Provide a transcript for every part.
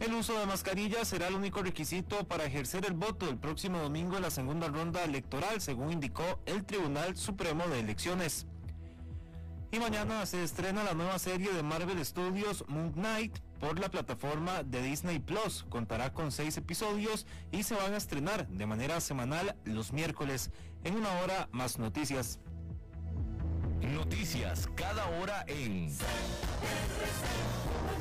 El uso de mascarilla será el único requisito para ejercer el voto el próximo domingo en la segunda ronda electoral, según indicó el Tribunal Supremo de Elecciones. Y mañana se estrena la nueva serie de Marvel Studios Moon Knight por la plataforma de Disney Plus. Contará con seis episodios y se van a estrenar de manera semanal los miércoles. En una hora más noticias. Noticias cada hora en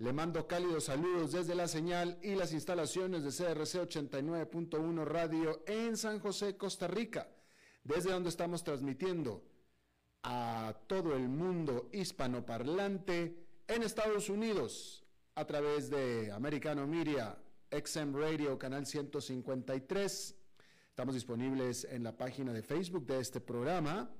Le mando cálidos saludos desde la señal y las instalaciones de CRC 89.1 Radio en San José, Costa Rica, desde donde estamos transmitiendo a todo el mundo hispanoparlante en Estados Unidos a través de Americano Media, XM Radio, Canal 153. Estamos disponibles en la página de Facebook de este programa,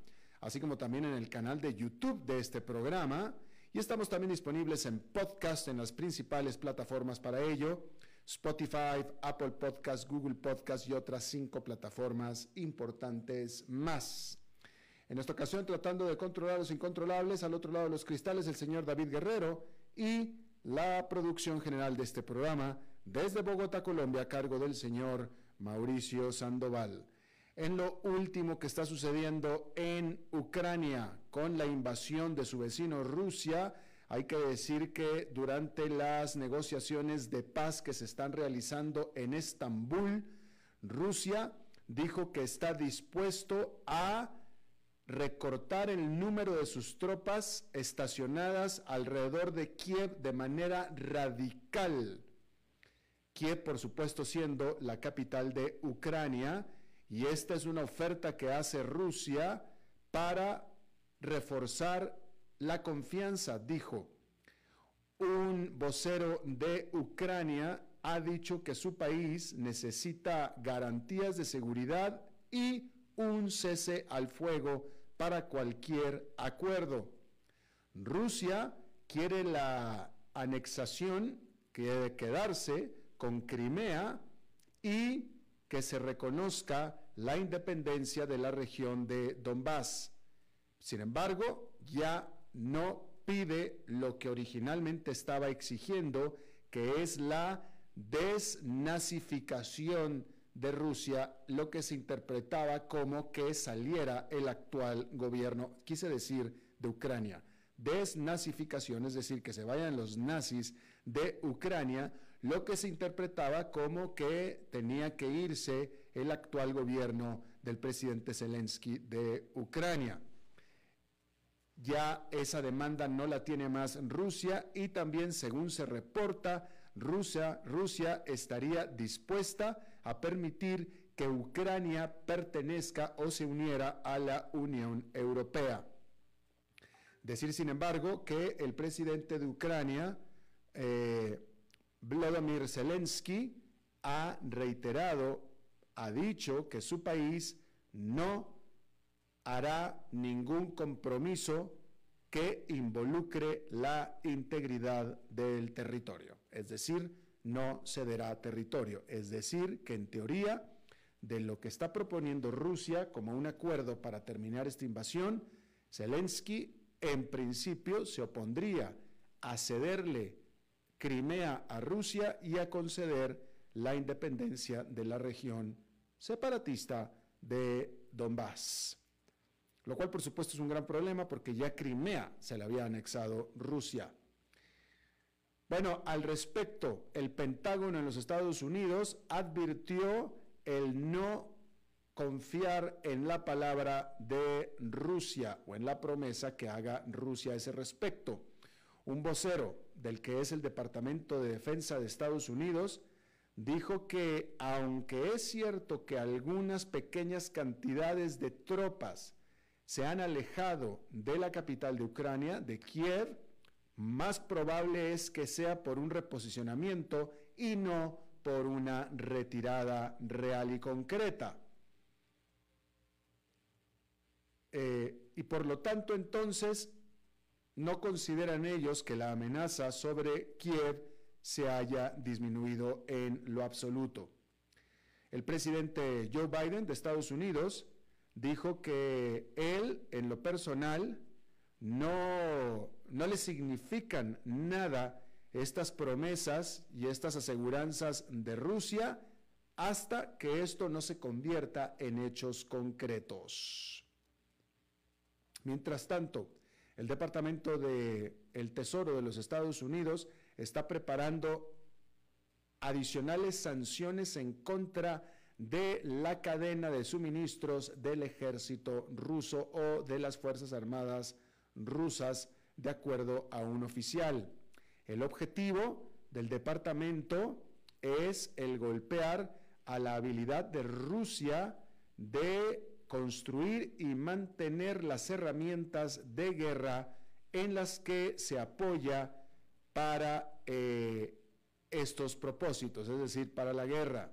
así como también en el canal de YouTube de este programa y estamos también disponibles en podcast en las principales plataformas para ello, Spotify, Apple Podcast, Google Podcast y otras cinco plataformas importantes más. En esta ocasión tratando de controlar los incontrolables, al otro lado de los cristales el señor David Guerrero y la producción general de este programa desde Bogotá, Colombia, a cargo del señor Mauricio Sandoval en lo último que está sucediendo en Ucrania con la invasión de su vecino Rusia. Hay que decir que durante las negociaciones de paz que se están realizando en Estambul, Rusia dijo que está dispuesto a recortar el número de sus tropas estacionadas alrededor de Kiev de manera radical. Kiev, por supuesto, siendo la capital de Ucrania, y esta es una oferta que hace Rusia para reforzar la confianza, dijo. Un vocero de Ucrania ha dicho que su país necesita garantías de seguridad y un cese al fuego para cualquier acuerdo. Rusia quiere la anexación, quiere quedarse con Crimea y que se reconozca la independencia de la región de Donbass. Sin embargo, ya no pide lo que originalmente estaba exigiendo, que es la desnazificación de Rusia, lo que se interpretaba como que saliera el actual gobierno, quise decir, de Ucrania. Desnazificación, es decir, que se vayan los nazis de Ucrania, lo que se interpretaba como que tenía que irse el actual gobierno del presidente Zelensky de Ucrania. Ya esa demanda no la tiene más Rusia y también, según se reporta, Rusia, Rusia estaría dispuesta a permitir que Ucrania pertenezca o se uniera a la Unión Europea. Decir, sin embargo, que el presidente de Ucrania, eh, Vladimir Zelensky ha reiterado, ha dicho que su país no hará ningún compromiso que involucre la integridad del territorio. Es decir, no cederá territorio. Es decir, que en teoría de lo que está proponiendo Rusia como un acuerdo para terminar esta invasión, Zelensky en principio se opondría a cederle Crimea a Rusia y a conceder la independencia de la región separatista de Donbass. Lo cual por supuesto es un gran problema porque ya Crimea se le había anexado Rusia. Bueno, al respecto, el Pentágono en los Estados Unidos advirtió el no confiar en la palabra de Rusia o en la promesa que haga Rusia a ese respecto. Un vocero del que es el Departamento de Defensa de Estados Unidos dijo que aunque es cierto que algunas pequeñas cantidades de tropas se han alejado de la capital de Ucrania, de Kiev, más probable es que sea por un reposicionamiento y no por una retirada real y concreta. Eh, y por lo tanto entonces no consideran ellos que la amenaza sobre Kiev se haya disminuido en lo absoluto. El presidente Joe Biden de Estados Unidos dijo que él, en lo personal, no, no le significan nada estas promesas y estas aseguranzas de Rusia hasta que esto no se convierta en hechos concretos. Mientras tanto, el Departamento de el Tesoro de los Estados Unidos está preparando adicionales sanciones en contra de la cadena de suministros del ejército ruso o de las Fuerzas Armadas rusas, de acuerdo a un oficial. El objetivo del departamento es el golpear a la habilidad de Rusia de construir y mantener las herramientas de guerra en las que se apoya para eh, estos propósitos, es decir, para la guerra.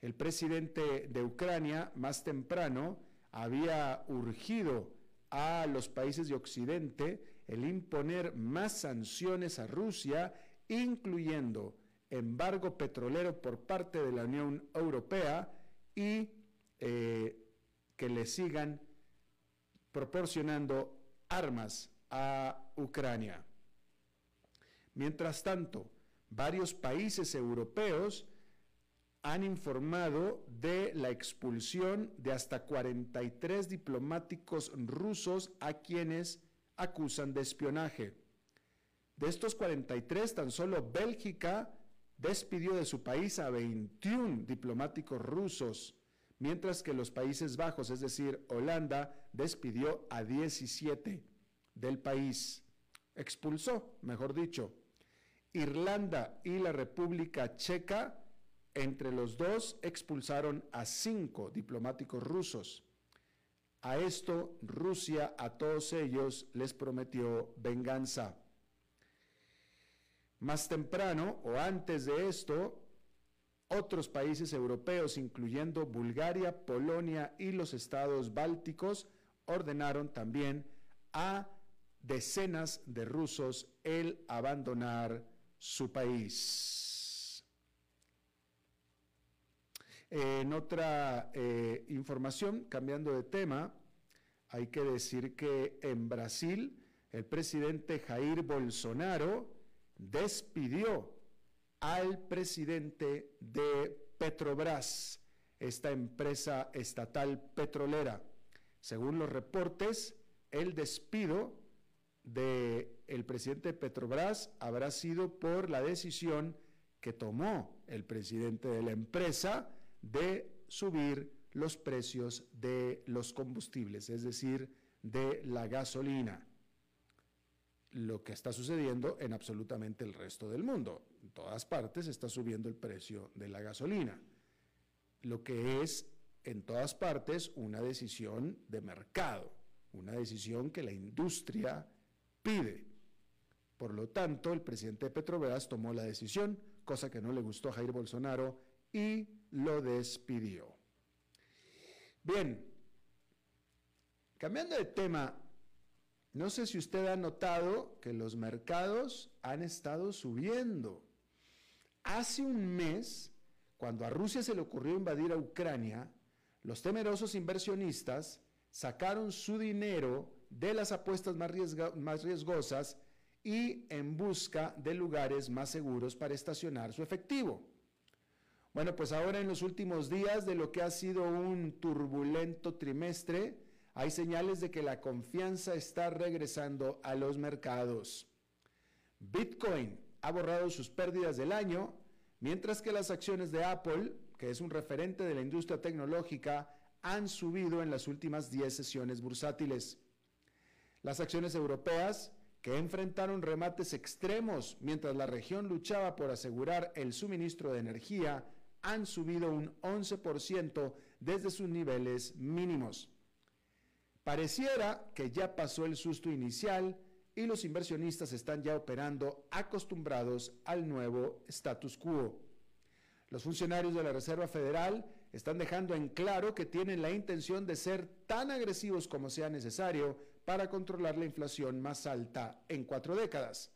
El presidente de Ucrania, más temprano, había urgido a los países de Occidente el imponer más sanciones a Rusia, incluyendo embargo petrolero por parte de la Unión Europea y eh, que le sigan proporcionando armas a Ucrania. Mientras tanto, varios países europeos han informado de la expulsión de hasta 43 diplomáticos rusos a quienes acusan de espionaje. De estos 43, tan solo Bélgica despidió de su país a 21 diplomáticos rusos, mientras que los Países Bajos, es decir, Holanda, despidió a 17 del país. Expulsó, mejor dicho. Irlanda y la República Checa, entre los dos, expulsaron a cinco diplomáticos rusos. A esto Rusia a todos ellos les prometió venganza. Más temprano o antes de esto, otros países europeos, incluyendo Bulgaria, Polonia y los estados bálticos, ordenaron también a decenas de rusos el abandonar su país. En otra eh, información, cambiando de tema, hay que decir que en Brasil el presidente Jair Bolsonaro despidió al presidente de Petrobras, esta empresa estatal petrolera. Según los reportes, el despido del el presidente de Petrobras habrá sido por la decisión que tomó el presidente de la empresa de subir los precios de los combustibles, es decir, de la gasolina. Lo que está sucediendo en absolutamente el resto del mundo. En todas partes está subiendo el precio de la gasolina. Lo que es en todas partes una decisión de mercado, una decisión que la industria pide. Por lo tanto, el presidente de Petrobras tomó la decisión, cosa que no le gustó a Jair Bolsonaro, y lo despidió. Bien, cambiando de tema, no sé si usted ha notado que los mercados han estado subiendo. Hace un mes cuando a Rusia se le ocurrió invadir a Ucrania, los temerosos inversionistas sacaron su dinero de las apuestas más, más, riesgosas y en busca de lugares más seguros para estacionar su efectivo. Bueno, pues ahora en los últimos días de lo que ha sido un turbulento trimestre, hay señales de que la confianza está regresando a los mercados. Bitcoin ha borrado sus pérdidas del año, mientras que las acciones de Apple, que es un referente de la industria tecnológica, han subido en las últimas 10 sesiones bursátiles. Las acciones europeas, que enfrentaron remates extremos mientras la región luchaba por asegurar el suministro de energía, han subido un 11% desde sus niveles mínimos. Pareciera que ya pasó el susto inicial y los inversionistas están ya operando acostumbrados al nuevo status quo. Los funcionarios de la Reserva Federal están dejando en claro que tienen la intención de ser tan agresivos como sea necesario para controlar la inflación más alta en cuatro décadas.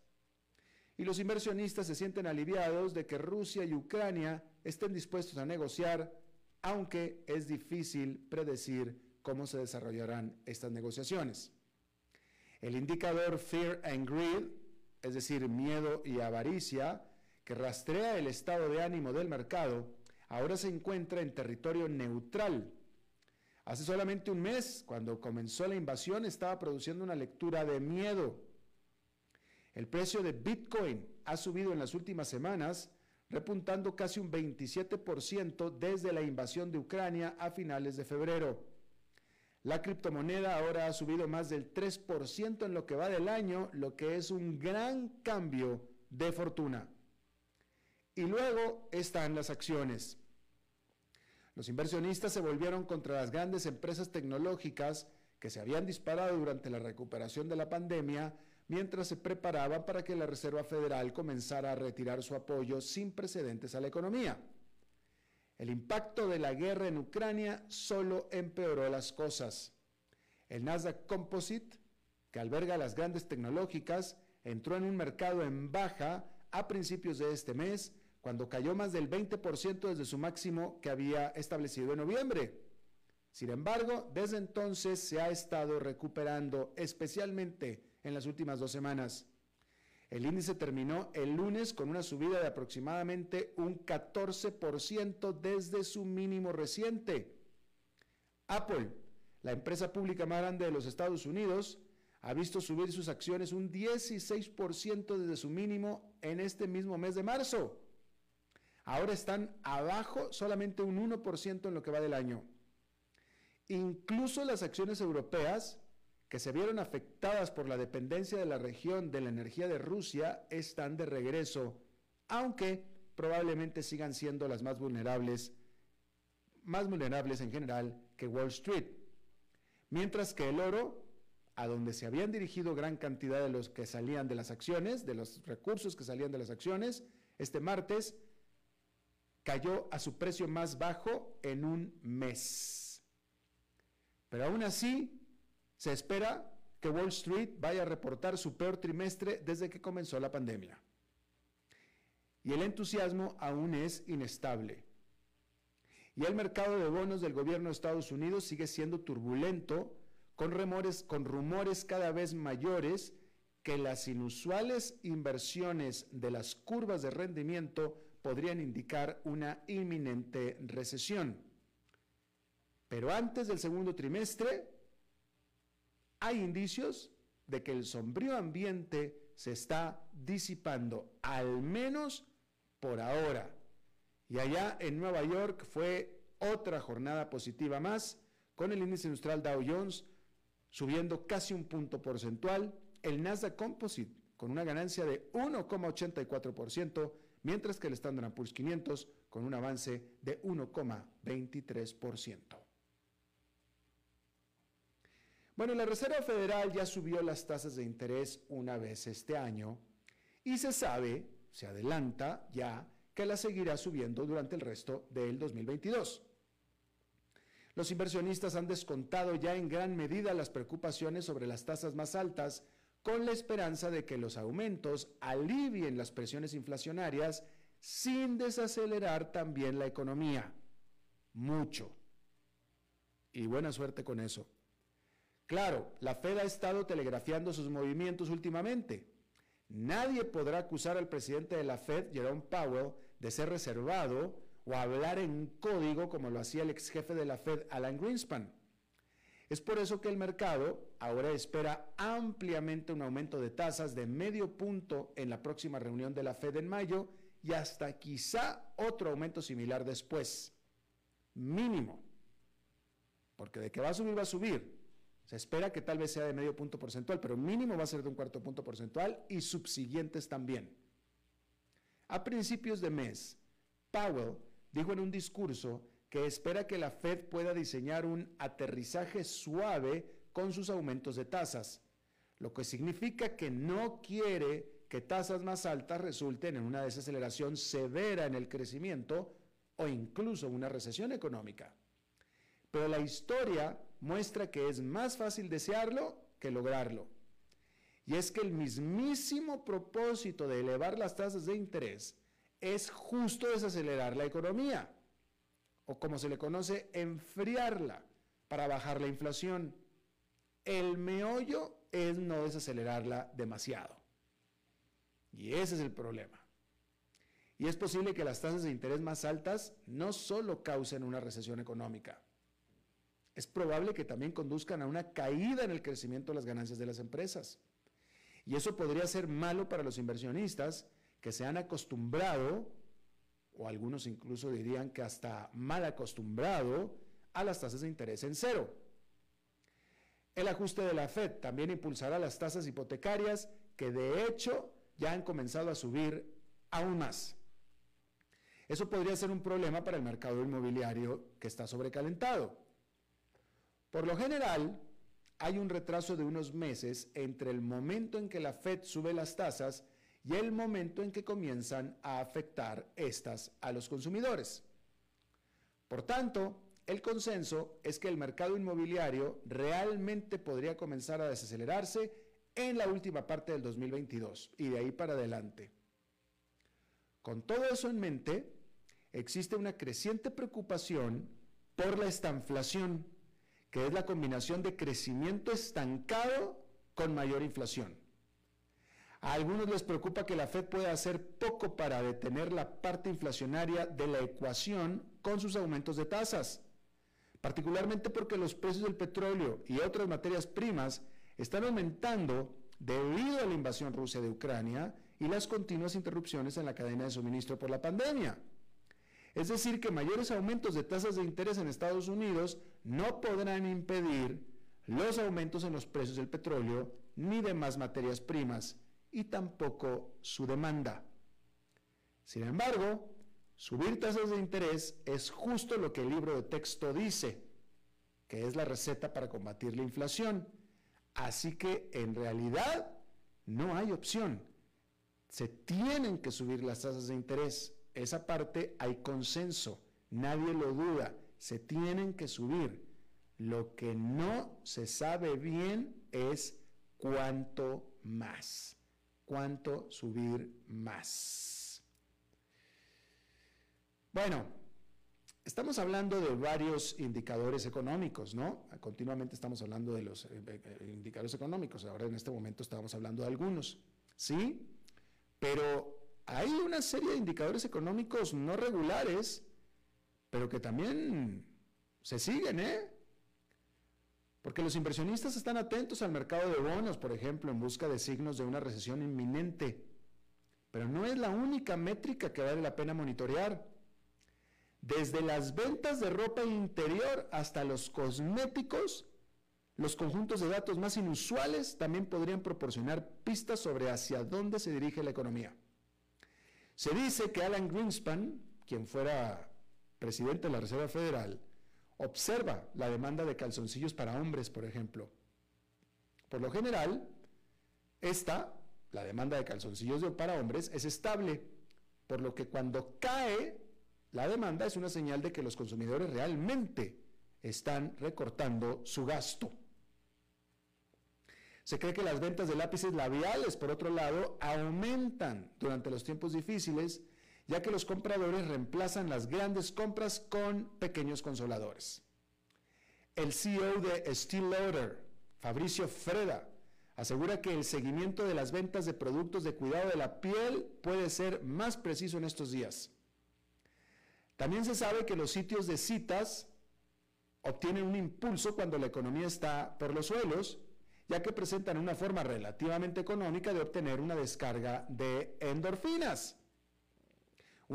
Y los inversionistas se sienten aliviados de que Rusia y Ucrania estén dispuestos a negociar, aunque es difícil predecir cómo se desarrollarán estas negociaciones. El indicador Fear and Greed, es decir, miedo y avaricia, que rastrea el estado de ánimo del mercado, ahora se encuentra en territorio neutral. Hace solamente un mes, cuando comenzó la invasión, estaba produciendo una lectura de miedo. El precio de Bitcoin ha subido en las últimas semanas repuntando casi un 27% desde la invasión de Ucrania a finales de febrero. La criptomoneda ahora ha subido más del 3% en lo que va del año, lo que es un gran cambio de fortuna. Y luego están las acciones. Los inversionistas se volvieron contra las grandes empresas tecnológicas que se habían disparado durante la recuperación de la pandemia mientras se preparaban para que la Reserva Federal comenzara a retirar su apoyo sin precedentes a la economía. El impacto de la guerra en Ucrania solo empeoró las cosas. El Nasdaq Composite, que alberga las grandes tecnológicas, entró en un mercado en baja a principios de este mes, cuando cayó más del 20% desde su máximo que había establecido en noviembre. Sin embargo, desde entonces se ha estado recuperando, especialmente en las últimas dos semanas. El índice terminó el lunes con una subida de aproximadamente un 14% desde su mínimo reciente. Apple, la empresa pública más grande de los Estados Unidos, ha visto subir sus acciones un 16% desde su mínimo en este mismo mes de marzo. Ahora están abajo solamente un 1% en lo que va del año. Incluso las acciones europeas, que se vieron afectadas por la dependencia de la región de la energía de Rusia están de regreso, aunque probablemente sigan siendo las más vulnerables, más vulnerables en general que Wall Street. Mientras que el oro, a donde se habían dirigido gran cantidad de los que salían de las acciones, de los recursos que salían de las acciones, este martes cayó a su precio más bajo en un mes. Pero aún así, se espera que Wall Street vaya a reportar su peor trimestre desde que comenzó la pandemia. Y el entusiasmo aún es inestable. Y el mercado de bonos del gobierno de Estados Unidos sigue siendo turbulento, con rumores, cada vez mayores que las inusuales inversiones de las curvas de rendimiento podrían indicar una inminente recesión. Pero antes del segundo trimestre, hay indicios de que el sombrío ambiente se está disipando, al menos por ahora. Y allá en Nueva York fue otra jornada positiva más, con el índice industrial Dow Jones subiendo casi un punto porcentual, el Nasdaq Composite con una ganancia de 1,84%, mientras que el Standard Poor's 500 con un avance de 1,23%. Bueno, la Reserva Federal ya subió las tasas de interés una vez este año y se sabe, se adelanta ya, que la seguirá subiendo durante el resto del 2022. Los inversionistas han descontado ya en gran medida las preocupaciones sobre las tasas más altas con la esperanza de que los aumentos alivien las presiones inflacionarias sin desacelerar también la economía. Mucho. Y buena suerte con eso. Claro, la Fed ha estado telegrafiando sus movimientos últimamente. Nadie podrá acusar al presidente de la Fed, Jerome Powell, de ser reservado o hablar en código como lo hacía el ex jefe de la Fed, Alan Greenspan. Es por eso que el mercado ahora espera ampliamente un aumento de tasas de medio punto en la próxima reunión de la Fed en mayo y hasta quizá otro aumento similar después. Mínimo. Porque de que va a subir, va a subir. Se espera que tal vez sea de medio punto porcentual, pero mínimo va a ser de un cuarto punto porcentual y subsiguientes también. A principios de mes, Powell dijo en un discurso que espera que la Fed pueda diseñar un aterrizaje suave con sus aumentos de tasas, lo que significa que no quiere que tasas más altas resulten en una desaceleración severa en el crecimiento o incluso una recesión económica. Pero la historia muestra que es más fácil desearlo que lograrlo. Y es que el mismísimo propósito de elevar las tasas de interés es justo desacelerar la economía o como se le conoce, enfriarla para bajar la inflación. El meollo es no desacelerarla demasiado. Y ese es el problema. Y es posible que las tasas de interés más altas no solo causen una recesión económica, es probable que también conduzcan a una caída en el crecimiento de las ganancias de las empresas. Y eso podría ser malo para los inversionistas que se han acostumbrado o algunos incluso dirían que hasta mal acostumbrado a las tasas de interés en cero. El ajuste de la Fed también impulsará las tasas hipotecarias que de hecho ya han comenzado a subir aún más. Eso podría ser un problema para el mercado inmobiliario que está sobrecalentado. Por lo general, hay un retraso de unos meses entre el momento en que la Fed sube las tasas y el momento en que comienzan a afectar estas a los consumidores. Por tanto, el consenso es que el mercado inmobiliario realmente podría comenzar a desacelerarse en la última parte del 2022 y de ahí para adelante. Con todo eso en mente, existe una creciente preocupación por la estanflación, que es la combinación de crecimiento estancado con mayor inflación. A algunos les preocupa que la Fed pueda hacer poco para detener la parte inflacionaria de la ecuación con sus aumentos de tasas, particularmente porque los precios del petróleo y otras materias primas están aumentando debido a la invasión rusa de Ucrania y las continuas interrupciones en la cadena de suministro por la pandemia. Es decir, que mayores aumentos de tasas de interés en Estados Unidos no podrán impedir los aumentos en los precios del petróleo ni de más materias primas y tampoco su demanda. Sin embargo, subir tasas de interés es justo lo que el libro de texto dice, que es la receta para combatir la inflación. Así que en realidad no hay opción. Se tienen que subir las tasas de interés. Esa parte hay consenso, nadie lo duda, se tienen que subir. Lo que no se sabe bien es cuánto más cuánto subir más. Bueno, estamos hablando de varios indicadores económicos, ¿no? Continuamente estamos hablando de los eh, eh, eh, indicadores económicos, ahora en este momento estamos hablando de algunos, ¿sí? Pero hay una serie de indicadores económicos no regulares, pero que también se siguen, ¿eh? Porque los inversionistas están atentos al mercado de bonos, por ejemplo, en busca de signos de una recesión inminente. Pero no es la única métrica que vale la pena monitorear. Desde las ventas de ropa interior hasta los cosméticos, los conjuntos de datos más inusuales también podrían proporcionar pistas sobre hacia dónde se dirige la economía. Se dice que Alan Greenspan, quien fuera presidente de la Reserva Federal, Observa la demanda de calzoncillos para hombres, por ejemplo. Por lo general, esta, la demanda de calzoncillos para hombres, es estable, por lo que cuando cae la demanda es una señal de que los consumidores realmente están recortando su gasto. Se cree que las ventas de lápices labiales, por otro lado, aumentan durante los tiempos difíciles ya que los compradores reemplazan las grandes compras con pequeños consoladores. El CEO de Steel Lauder, Fabricio Freda, asegura que el seguimiento de las ventas de productos de cuidado de la piel puede ser más preciso en estos días. También se sabe que los sitios de citas obtienen un impulso cuando la economía está por los suelos, ya que presentan una forma relativamente económica de obtener una descarga de endorfinas.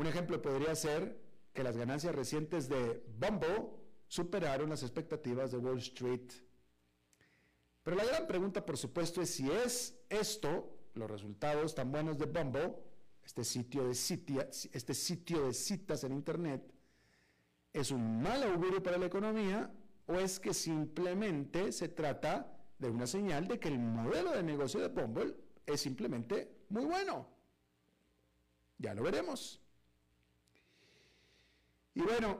Un ejemplo podría ser que las ganancias recientes de Bumble superaron las expectativas de Wall Street. Pero la gran pregunta, por supuesto, es si es esto, los resultados tan buenos de Bumble, este sitio de, este sitio de citas en Internet, es un mal augurio para la economía o es que simplemente se trata de una señal de que el modelo de negocio de Bumble es simplemente muy bueno. Ya lo veremos. Y bueno,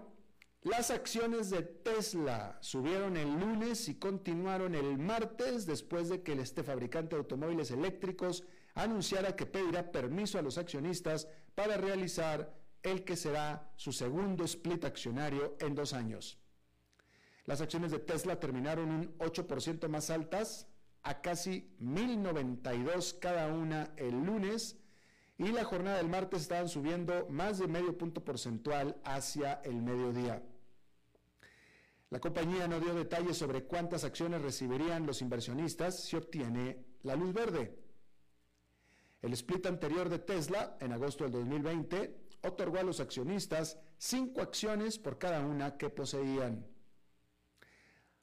las acciones de Tesla subieron el lunes y continuaron el martes después de que este fabricante de automóviles eléctricos anunciara que pedirá permiso a los accionistas para realizar el que será su segundo split accionario en dos años. Las acciones de Tesla terminaron un 8% más altas a casi 1.092 cada una el lunes y la jornada del martes estaban subiendo más de medio punto porcentual hacia el mediodía. La compañía no dio detalles sobre cuántas acciones recibirían los inversionistas si obtiene la luz verde. El split anterior de Tesla, en agosto del 2020, otorgó a los accionistas cinco acciones por cada una que poseían.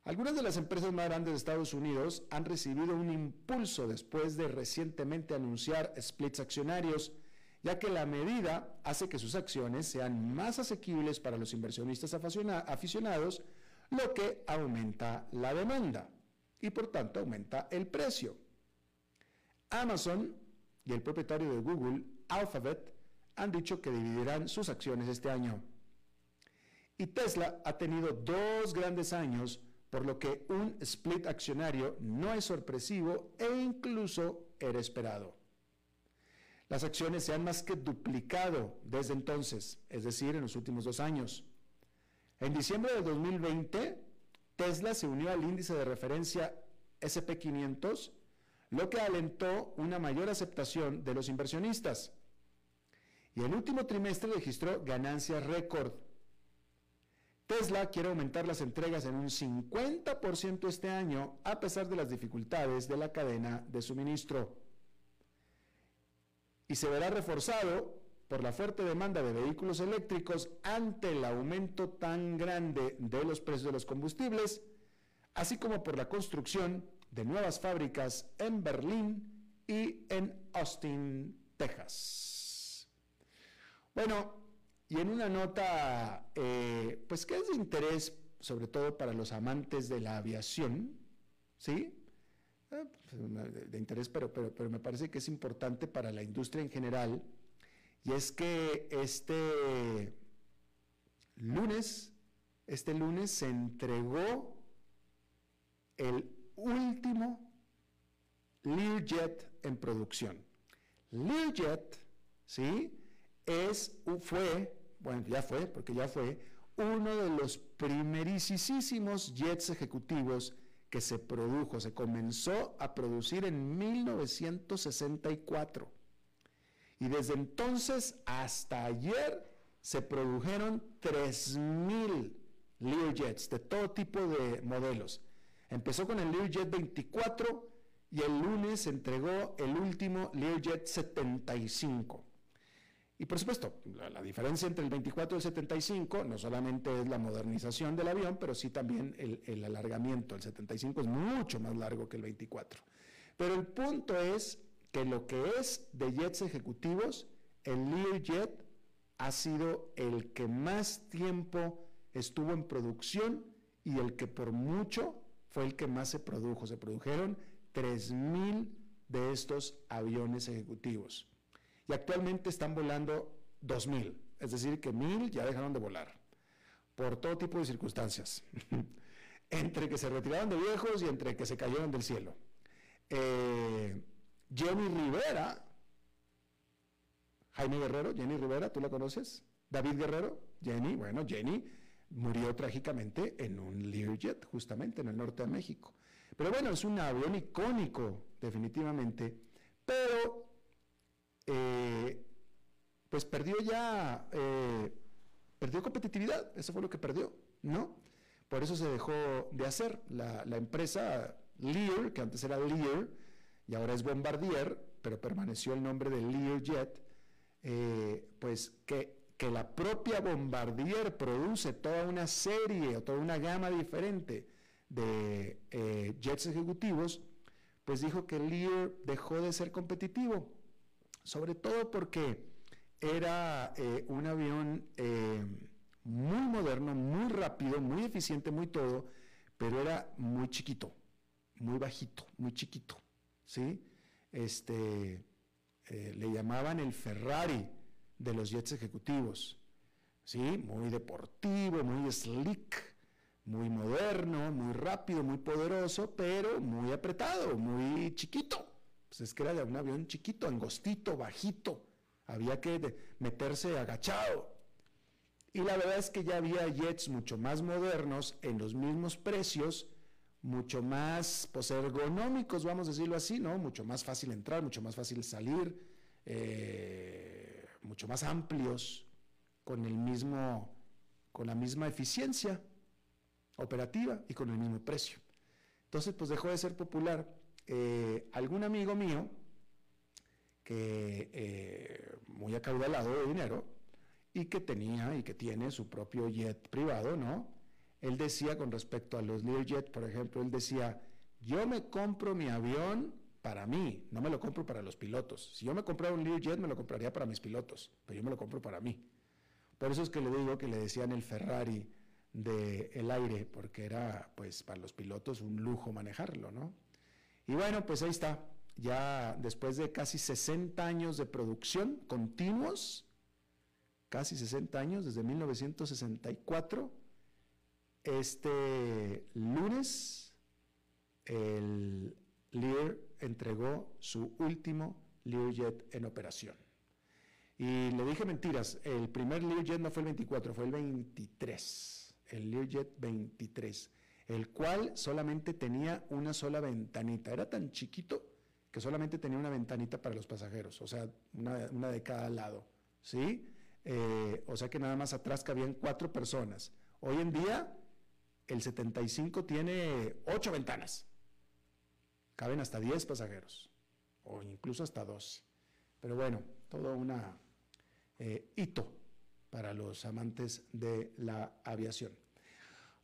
Algunas de las empresas más grandes de Estados Unidos han recibido un impulso después de recientemente anunciar splits accionarios, ya que la medida hace que sus acciones sean más asequibles para los inversionistas aficionados, lo que aumenta la demanda y por tanto aumenta el precio. Amazon y el propietario de Google, Alphabet, han dicho que dividirán sus acciones este año. Y Tesla ha tenido dos grandes años por lo que un split accionario no es sorpresivo e incluso era esperado. Las acciones se han más que duplicado desde entonces, es decir, en los últimos dos años. En diciembre de 2020, Tesla se unió al índice de referencia SP500, lo que alentó una mayor aceptación de los inversionistas. Y el último trimestre registró ganancias récord Tesla quiere aumentar las entregas en un 50% este año a pesar de las dificultades de la cadena de suministro. Y se verá reforzado por la fuerte demanda de vehículos eléctricos ante el aumento tan grande de los precios de los combustibles, así como por la construcción de nuevas fábricas en Berlín y en Austin, Texas. Bueno, y en una nota, eh, pues que es de interés, sobre todo para los amantes de la aviación, ¿sí? Eh, pues, de, interés, pero, pero, pero me parece que es importante para la industria en general, y es que este lunes, este lunes se entregó el último Learjet en producción. Learjet, ¿sí? Es, fue bueno, ya fue, porque ya fue, uno de los primerísimos jets ejecutivos que se produjo, se comenzó a producir en 1964. Y desde entonces hasta ayer se produjeron 3.000 Learjets de todo tipo de modelos. Empezó con el Learjet 24 y el lunes se entregó el último Learjet 75. Y por supuesto, la, diferencia entre el 24 y el 75 no solamente es la modernización del avión, pero sí también el, el, alargamiento. El 75 es mucho más largo que el 24. Pero el punto es que lo que es de jets ejecutivos, el Learjet ha sido el que más tiempo estuvo en producción y el que por mucho fue el que más se produjo. Se produjeron 3.000 de estos aviones ejecutivos y actualmente están volando 2.000, es decir, que 1.000 ya dejaron de volar, por todo tipo de circunstancias, entre que se retiraron de viejos y entre que se cayeron del cielo. Eh, Jenny Rivera Jaime Guerrero, Jenny Rivera, ¿tú la conoces? David Guerrero, Jenny, bueno, Jenny murió trágicamente en un Learjet, justamente en el norte de México. Pero bueno, es un avión icónico, definitivamente, pero eh, pues perdió ya, eh, perdió competitividad, eso fue lo que perdió, ¿no? Por eso se dejó de hacer. La, empresa Lear, que antes era Lear y ahora es Bombardier, pero permaneció el nombre de Learjet, eh, pues que, que la propia Bombardier produce toda una serie o toda una gama diferente de eh, jets ejecutivos, pues dijo que Lear dejó de ser competitivo, sobre todo porque era eh, un avión eh, muy moderno, muy rápido, muy eficiente, muy todo, pero era muy chiquito, muy bajito, muy chiquito, ¿sí? Este, le llamaban el Ferrari de los jets ejecutivos, ¿sí? Muy deportivo, muy slick, muy moderno, muy rápido, muy poderoso, pero muy apretado, muy chiquito. Pues es que era de un avión chiquito, angostito, bajito. Había que meterse agachado. Y la verdad es que ya había jets mucho más modernos en los mismos precios, mucho más pues, ergonómicos, vamos a decirlo así, ¿no? Mucho más fácil entrar, mucho más fácil salir, eh, mucho más amplios, con el mismo, con la misma eficiencia operativa y con el mismo precio. Entonces, pues dejó de ser popular. Eh, algún amigo mío, que eh, muy acaudalado de dinero, y que tenía y que tiene su propio jet privado, ¿no? Él decía con respecto a los Learjet, por ejemplo, él decía, yo me compro mi avión para mí, no me lo compro para los pilotos. Si yo me comprara un Learjet, me lo compraría para mis pilotos, pero yo me lo compro para mí. Por eso es que le digo que le decían el Ferrari del aire, porque era pues para los pilotos un lujo manejarlo, ¿no? Y bueno, pues ahí está, ya después de casi 60 años de producción continuos, casi 60 años, desde 1964, este lunes el Lear entregó su último Learjet en operación. Y le dije mentiras, el primer Learjet no fue el 24, fue el 23 el Learjet 23, el cual solamente tenía una sola ventanita. Era tan chiquito que solamente tenía una ventanita para los pasajeros, o sea, una, de cada lado. ¿Sí? Eh, o sea que nada más atrás cabían cuatro personas. Hoy en día, el 75 tiene ocho ventanas. Caben hasta 10 pasajeros, o incluso hasta 12. Pero bueno, todo un eh, hito para los amantes de la aviación.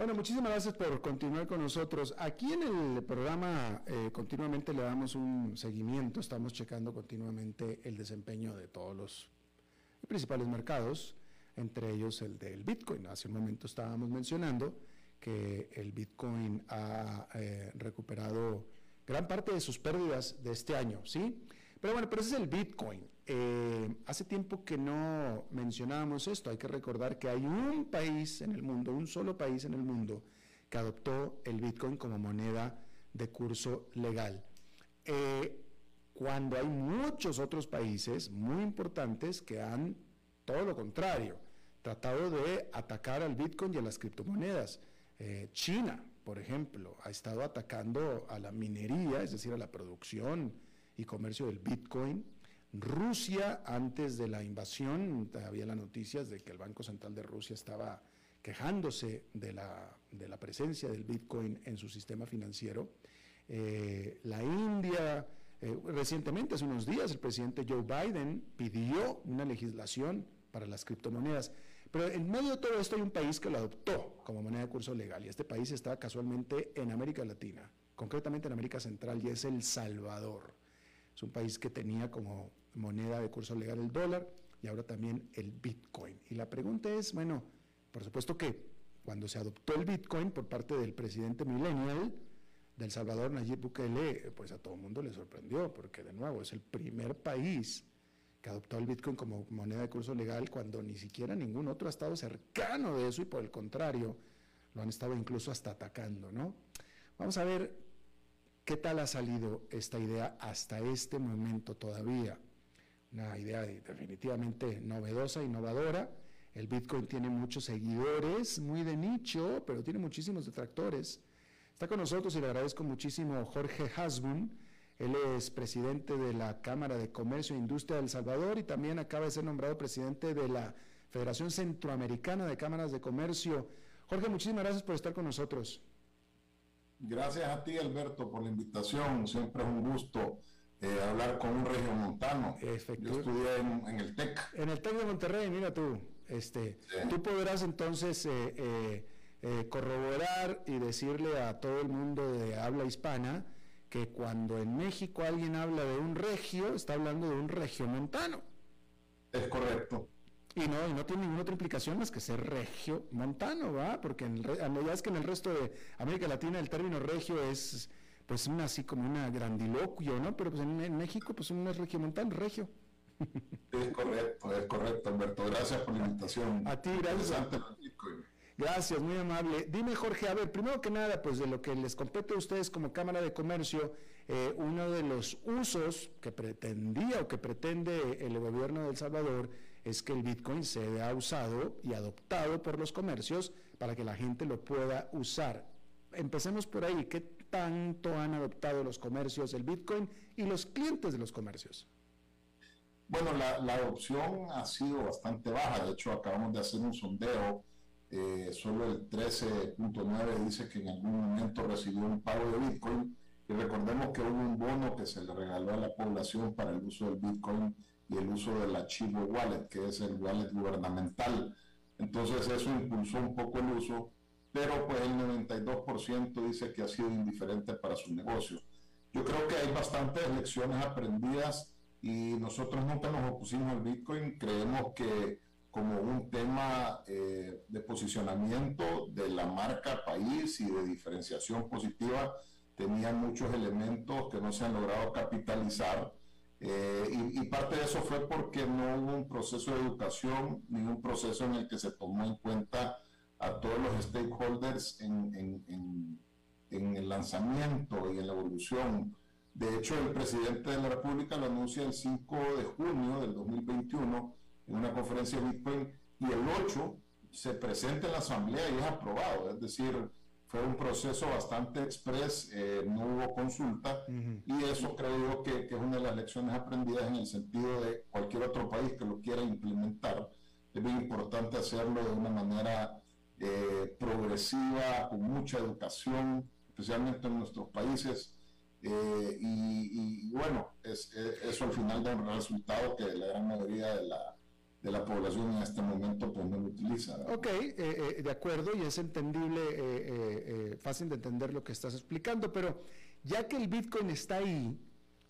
Bueno, muchísimas gracias por continuar con nosotros. Aquí en el programa eh, continuamente le damos un seguimiento, estamos checando continuamente el desempeño de todos los principales mercados, entre ellos el del Bitcoin. Hace un momento estábamos mencionando que el Bitcoin ha eh, recuperado gran parte de sus pérdidas de este año, ¿sí? Pero bueno, pero ese es el Bitcoin. Eh, hace tiempo que no mencionábamos esto. Hay que recordar que hay un país en el mundo, un solo país en el mundo, que adoptó el Bitcoin como moneda de curso legal. Eh, cuando hay muchos otros países muy importantes que han todo lo contrario, tratado de atacar al Bitcoin y a las criptomonedas. Eh, China, por ejemplo, ha estado atacando a la minería, es decir, a la producción y comercio del Bitcoin. Rusia, antes de la invasión, había las noticias de que el Banco Central de Rusia estaba quejándose de la, de la presencia del Bitcoin en su sistema financiero. Eh, la India, eh, recientemente, hace unos días, el presidente Joe Biden pidió una legislación para las criptomonedas. Pero en medio de todo esto hay un país que lo adoptó como moneda de curso legal y este país está casualmente en América Latina, concretamente en América Central y es El Salvador. Es un país que tenía como moneda de curso legal el dólar y ahora también el Bitcoin. Y la pregunta es, bueno, por supuesto que cuando se adoptó el Bitcoin por parte del presidente millennial del Salvador, Nayib Bukele, pues a todo el mundo le sorprendió, porque de nuevo es el primer país que adoptó el Bitcoin como moneda de curso legal cuando ni siquiera ningún otro ha estado cercano de eso y por el contrario, lo han estado incluso hasta atacando, ¿no? Vamos a ver ¿Qué tal ha salido esta idea hasta este momento todavía? Una idea definitivamente novedosa, innovadora. El Bitcoin tiene muchos seguidores, muy de nicho, pero tiene muchísimos detractores. Está con nosotros y le agradezco muchísimo Jorge Hasbun. Él es presidente de la Cámara de Comercio e Industria del Salvador y también acaba de ser nombrado presidente de la Federación Centroamericana de Cámaras de Comercio. Jorge, muchísimas gracias por estar con nosotros. Gracias a ti, Alberto, por la invitación. Siempre es un gusto eh, hablar con un regiomontano. Yo estudié en, el TEC. En el TEC de Monterrey, mira tú. Este, Tú podrás entonces eh, eh, corroborar y decirle a todo el mundo de habla hispana que cuando en México alguien habla de un regio, está hablando de un regiomontano. Es correcto. Y no, y no tiene ninguna otra implicación más que ser regio montano, ¿va? Porque en el, ya es que en el resto de América Latina el término regio es pues una así como una grandiloquio, ¿no? Pero pues en, México pues uno es regio montano, regio. Es correcto, es correcto, Alberto. Gracias por la invitación. A ti, gracias. Gracias, muy amable. Dime, Jorge, a ver, primero que nada, pues de lo que les compete a ustedes como Cámara de Comercio, eh, uno de los usos que pretendía o que pretende el gobierno de El Salvador es que el Bitcoin se ha usado y adoptado por los comercios para que la gente lo pueda usar. Empecemos por ahí. ¿Qué tanto han adoptado los comercios el Bitcoin y los clientes de los comercios? Bueno, la, adopción ha sido bastante baja. De hecho, acabamos de hacer un sondeo. Eh, solo el 13.9 dice que en algún momento recibió un pago de Bitcoin. Y recordemos que hubo un bono que se le regaló a la población para el uso del Bitcoin y el uso del archivo wallet, que es el wallet gubernamental. Entonces eso impulsó un poco el uso, pero pues el 92% dice que ha sido indiferente para su negocio. Yo creo que hay bastantes lecciones aprendidas y nosotros nunca nos opusimos al Bitcoin, creemos que como un tema eh, de posicionamiento de la marca país y de diferenciación positiva, tenía muchos elementos que no se han logrado capitalizar Eh, y, parte de eso fue porque no hubo un proceso de educación ni un proceso en el que se tomó en cuenta a todos los stakeholders en, en, en, el lanzamiento y en la evolución. De hecho, el presidente de la República lo anuncia el 5 de junio del 2021 en una conferencia de Bitcoin y el 8 se presenta en la Asamblea y es aprobado. Es decir, fue un proceso bastante express, eh, no hubo consulta y eso creo yo que, que, es una de las lecciones aprendidas en el sentido de cualquier otro país que lo quiera implementar. Es muy importante hacerlo de una manera progresiva, con mucha educación, especialmente en nuestros países. Eh, y, bueno, es, eso al final da un resultado que la gran mayoría de la, de la población en este momento pues no lo utiliza. Ok, eh, eh, de acuerdo, y es entendible, eh, fácil de entender lo que estás explicando, pero ya que el Bitcoin está ahí,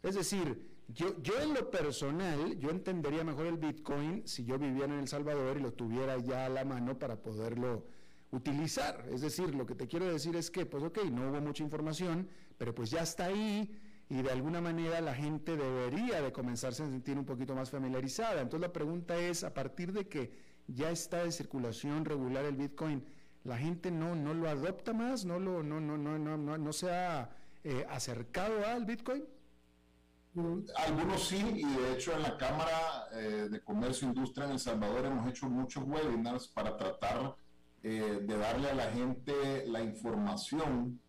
es decir, yo, yo en lo personal, yo entendería mejor el Bitcoin si yo viviera en El Salvador y lo tuviera ya a la mano para poderlo utilizar. Es decir, lo que te quiero decir es que, pues ok, no hubo mucha información, pero pues ya está ahí y de alguna manera la gente debería de comenzarse a sentir un poquito más familiarizada. Entonces la pregunta es, a partir de que ya está de circulación regular el Bitcoin, ¿la gente no, no lo adopta más? ¿No, lo, no, no, no, no, no, no se ha eh, acercado al Bitcoin? Algunos sí, y de hecho en la Cámara eh, de Comercio e Industria en El Salvador hemos hecho muchos webinars para tratar eh, de darle a la gente la información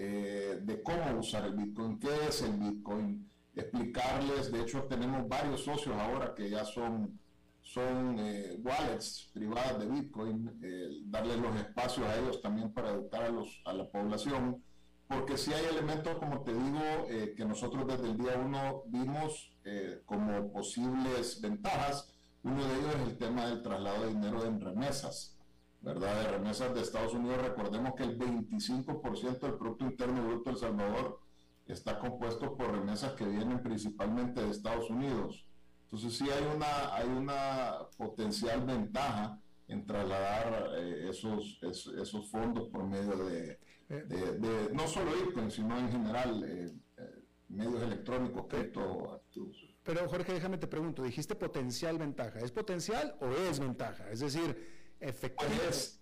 eh, de cómo usar el Bitcoin, qué es el Bitcoin, explicarles, de hecho tenemos varios socios ahora que ya son, son eh, wallets privadas de Bitcoin, eh, darles los espacios a ellos también para educar a, los, a la población, porque si hay elementos, como te digo, que nosotros desde el día uno vimos como posibles ventajas, uno de ellos es el tema del traslado de dinero en remesas. ¿Verdad? De remesas de Estados Unidos, recordemos que el 25% del Producto Interno Bruto de El Salvador está compuesto por remesas que vienen principalmente de Estados Unidos. Entonces sí hay una, hay una potencial ventaja en trasladar eh, esos, esos, fondos por medio de, de, no solo Bitcoin, sino en general eh, eh, medios electrónicos, criptoactivos. Pero Jorge, déjame te pregunto, dijiste potencial ventaja. ¿Es potencial o es ventaja? Es decir, Efectivamente. Es,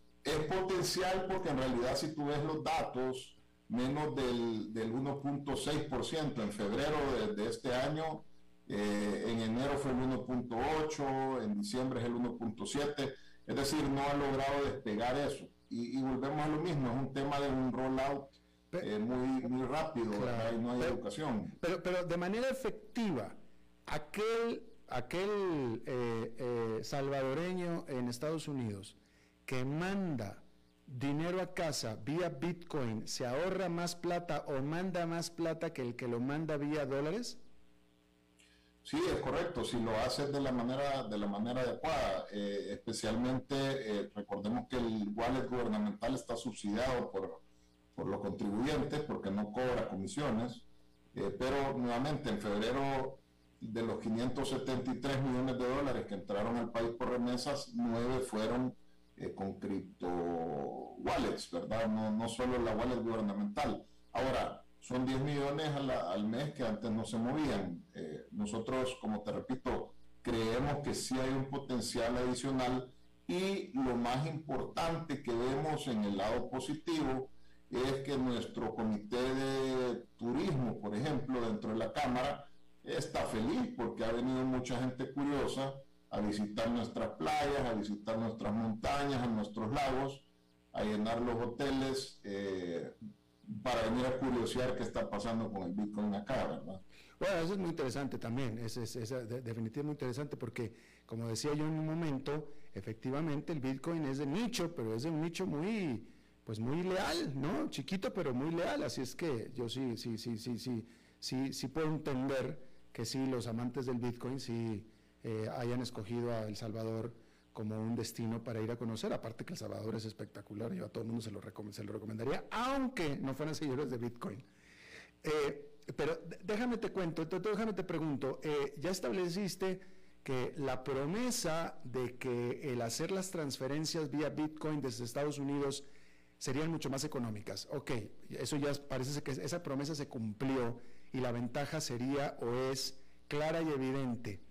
potencial porque en realidad si tú ves los datos, menos del, del 1.6% en febrero de, este año, eh, en enero fue el 1.8, en diciembre es el 1.7, es decir, no ha logrado despegar eso. Y, volvemos a lo mismo, es un tema de un rollout eh, muy, muy rápido, y no hay educación. Pero, pero de manera efectiva, aquel aquel eh, eh, salvadoreño en Estados Unidos que manda dinero a casa vía Bitcoin se ahorra más plata o manda más plata que el que lo manda vía dólares? Sí, es correcto. Si lo haces de la manera de la manera adecuada, eh, especialmente recordemos que el wallet gubernamental está subsidiado por, por los contribuyentes porque no cobra comisiones. pero nuevamente en febrero de los 573 millones de dólares que entraron al país por remesas, nueve fueron eh, con cripto wallets, ¿verdad? No, no solo la wallet gubernamental. Ahora, son 10 millones al mes que antes no se movían. Eh, nosotros, como te repito, creemos que sí hay un potencial adicional y lo más importante que vemos en el lado positivo es que nuestro comité de turismo, por ejemplo, dentro de la Cámara, está feliz porque ha venido mucha gente curiosa a visitar nuestras playas, a visitar nuestras montañas, a nuestros lagos, a llenar los hoteles eh, para venir a curiosear qué está pasando con el Bitcoin acá, ¿verdad? Bueno, eso es muy interesante también, es, es, es definitivamente muy interesante porque, como decía yo en un momento, efectivamente el Bitcoin es de nicho, pero es de un nicho muy, pues muy leal, ¿no? Chiquito, pero muy leal, así es que yo sí, sí, sí, sí, sí, sí, sí puedo entender que sí, los amantes del Bitcoin sí eh, hayan escogido a El Salvador como un destino para ir a conocer, aparte que El Salvador es espectacular, yo a todo el mundo se lo, recomendaría, aunque no fueran seguidores de Bitcoin. Eh, pero déjame te cuento, déjame te pregunto, eh, ya estableciste que la promesa de que el hacer las transferencias vía Bitcoin desde Estados Unidos serían mucho más económicas. Ok, eso ya parece que esa promesa se cumplió y la ventaja sería o es clara y evidente.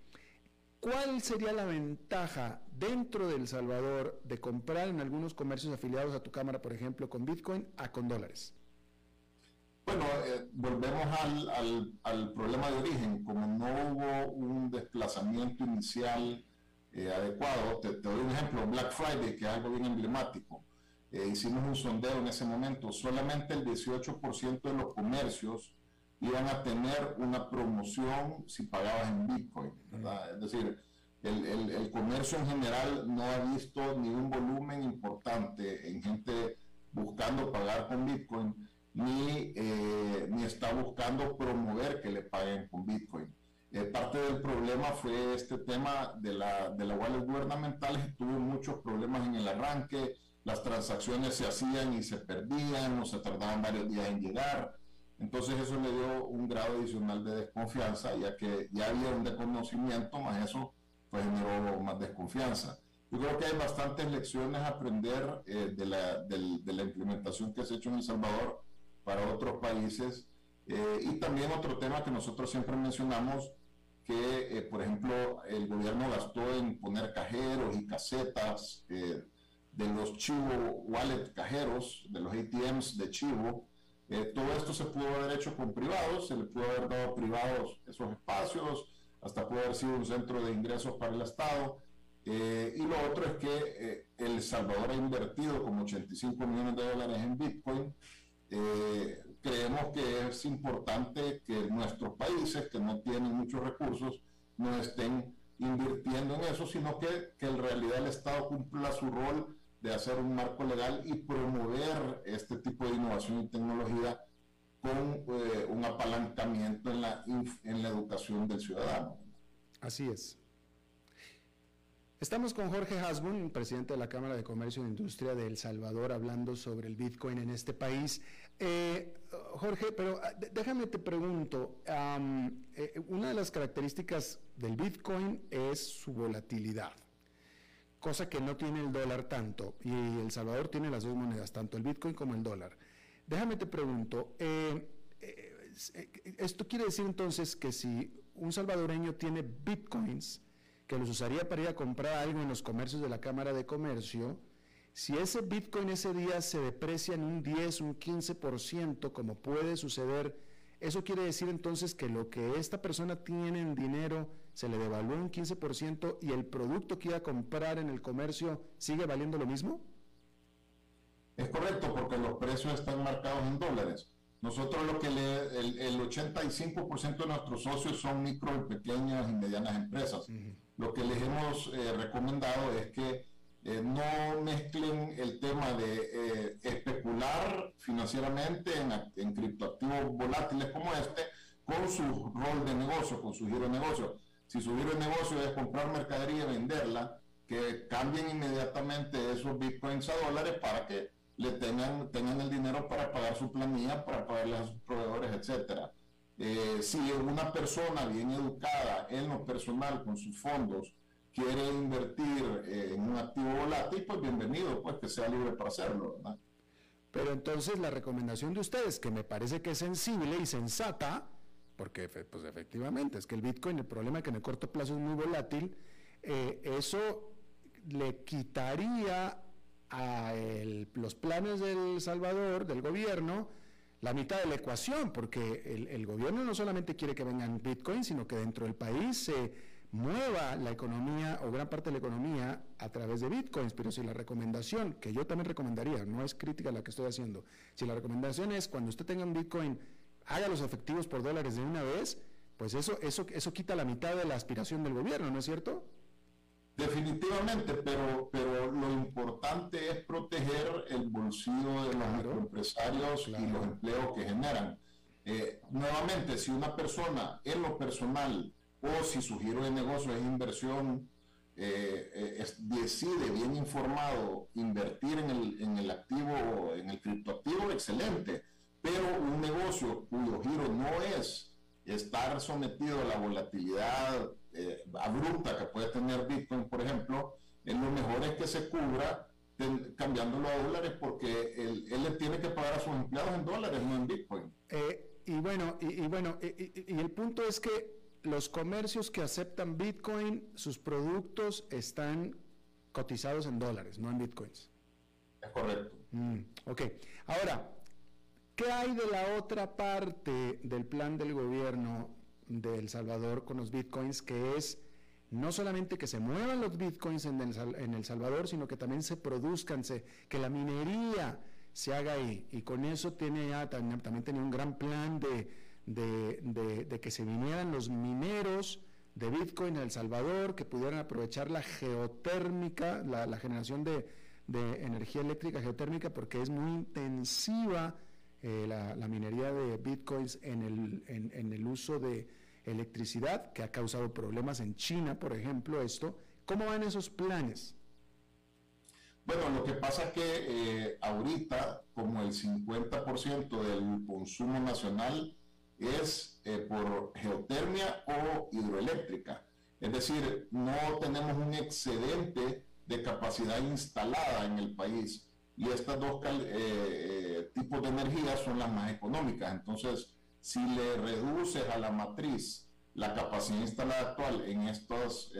¿Cuál sería la ventaja dentro de El Salvador de comprar en algunos comercios afiliados a tu cámara, por ejemplo, con Bitcoin a con dólares? Bueno, eh, volvemos al, problema de origen. Como no hubo un desplazamiento inicial eh, adecuado, te, doy un ejemplo, Black Friday, que es algo bien emblemático. Eh, hicimos un sondeo en ese momento, solamente el 18% de los comercios iban a tener una promoción si pagabas en Bitcoin. Es decir, el, el, comercio en general no ha visto ni un volumen importante en gente buscando pagar con Bitcoin ni, eh, ni está buscando promover que le paguen con Bitcoin. Eh, parte del problema fue este tema de la, de la wallet gubernamental, tuvo muchos problemas en el arranque, las transacciones se hacían y se perdían o se tardaban varios días en llegar. Entonces eso le dio un grado adicional de desconfianza, ya que ya había un desconocimiento, más eso pues generó más desconfianza. Yo creo que hay bastantes lecciones a aprender eh, de, la, de, la, implementación que se ha hecho en El Salvador para otros países. Eh, y también otro tema que nosotros siempre mencionamos, que eh, por ejemplo el gobierno gastó en poner cajeros y casetas eh, de los Chivo Wallet cajeros, de los ATMs de Chivo. Todo esto se pudo haber hecho con privados, se le pudo haber dado privados esos espacios, hasta pudo haber sido un centro de ingresos para el Estado. y lo otro es que El Salvador ha invertido como 85 millones de dólares en Bitcoin eh, creemos que es importante que nuestros países que no tienen muchos recursos no estén invirtiendo en eso, sino que, que en realidad el Estado cumpla su rol de hacer un marco legal y promover este tipo de innovación y tecnología con eh, un apalancamiento en la, en la educación del ciudadano. Así es. Estamos con Jorge Hasbun, presidente de la Cámara de Comercio e Industria de El Salvador, hablando sobre el Bitcoin en este país. Eh, Jorge, pero ah, déjame te pregunto, eh, una de las características del Bitcoin es su volatilidad, cosa que no tiene el dólar tanto, y El Salvador tiene las dos monedas, tanto el Bitcoin como el dólar. Déjame te pregunto, eh, esto quiere decir entonces que si un salvadoreño tiene Bitcoins, que los usaría para ir a comprar algo en los comercios de la Cámara de Comercio, si ese Bitcoin ese día se deprecia en un 10, un 15%, como puede suceder, eso quiere decir entonces que lo que esta persona tiene en dinero se le devalúa un 15% y el producto que iba a comprar en el comercio sigue valiendo lo mismo? Es correcto, porque los precios están marcados en dólares. Nosotros lo que le, el, 85% de nuestros socios son micro pequeñas y medianas empresas. Lo que les hemos eh, recomendado es que eh, no mezclen el tema de eh, especular financieramente en, en, criptoactivos volátiles como este con su rol de negocio, con su giro de negocio. Si su giro de negocio es comprar mercadería y venderla, que cambien inmediatamente esos bitcoins a dólares para que le tengan, tengan el dinero para pagar su planilla, para pagarle a sus proveedores, etcétera. Eh, si una persona bien educada en lo personal con sus fondos quiere invertir eh, en un activo volátil, pues bienvenido, pues que sea libre para hacerlo, ¿verdad? Pero entonces la recomendación de ustedes, que me parece que es sensible y sensata, porque pues efectivamente es que el Bitcoin, el problema es que en el corto plazo es muy volátil, eh, eso le quitaría a los planes del Salvador, del gobierno, la mitad de la ecuación, porque el, gobierno no solamente quiere que vengan Bitcoin, sino que dentro del país se mueva la economía o gran parte de la economía a través de Bitcoins, pero si la recomendación, que yo también recomendaría, no es crítica la que estoy haciendo, si la recomendación es cuando usted tenga un Bitcoin, haga los efectivos por dólares de una vez, pues eso, eso, eso quita la mitad de la aspiración del gobierno, ¿no es cierto? Definitivamente, pero, pero lo importante es proteger el bolsillo de los empresarios y los empleos que generan. Eh, nuevamente, si una persona en lo personal o si su giro de negocio es inversión, eh, eh, decide bien informado invertir en el, en el activo, en el criptoactivo, excelente. Pero un negocio cuyo giro no es estar sometido a la volatilidad eh, abrupta que puede tener Bitcoin, por ejemplo, lo mejor es que se cubra cambiándolo a dólares porque él, le tiene que pagar a sus empleados en dólares, no en Bitcoin. Eh, y bueno, y, bueno y, el punto es que los comercios que aceptan Bitcoin, sus productos están cotizados en dólares, no en Bitcoins. Es correcto. Mm, ok. Ahora, ¿qué hay de la otra parte del plan del gobierno de El Salvador con los Bitcoins, que es no solamente que se muevan los Bitcoins en El, Salvador, sino que también se produzcan, que la minería se haga ahí. Y con eso tiene ya, también tenía un gran plan de de, que se vinieran los mineros de Bitcoin a El Salvador, que pudieran aprovechar la geotérmica, la, generación de, energía eléctrica geotérmica, porque es muy intensiva eh, la, minería de Bitcoins en el, en, el uso de electricidad, que ha causado problemas en China, por ejemplo, esto. ¿Cómo van esos planes? Bueno, lo que pasa es que eh, ahorita, como el 50% del consumo nacional es eh, por geotermia o hidroeléctrica. Es decir, no tenemos un excedente de capacidad instalada en el país y estos dos eh, eh, tipos de energía son las más económicas. Entonces, si le reduces a la matriz la capacidad instalada actual en estas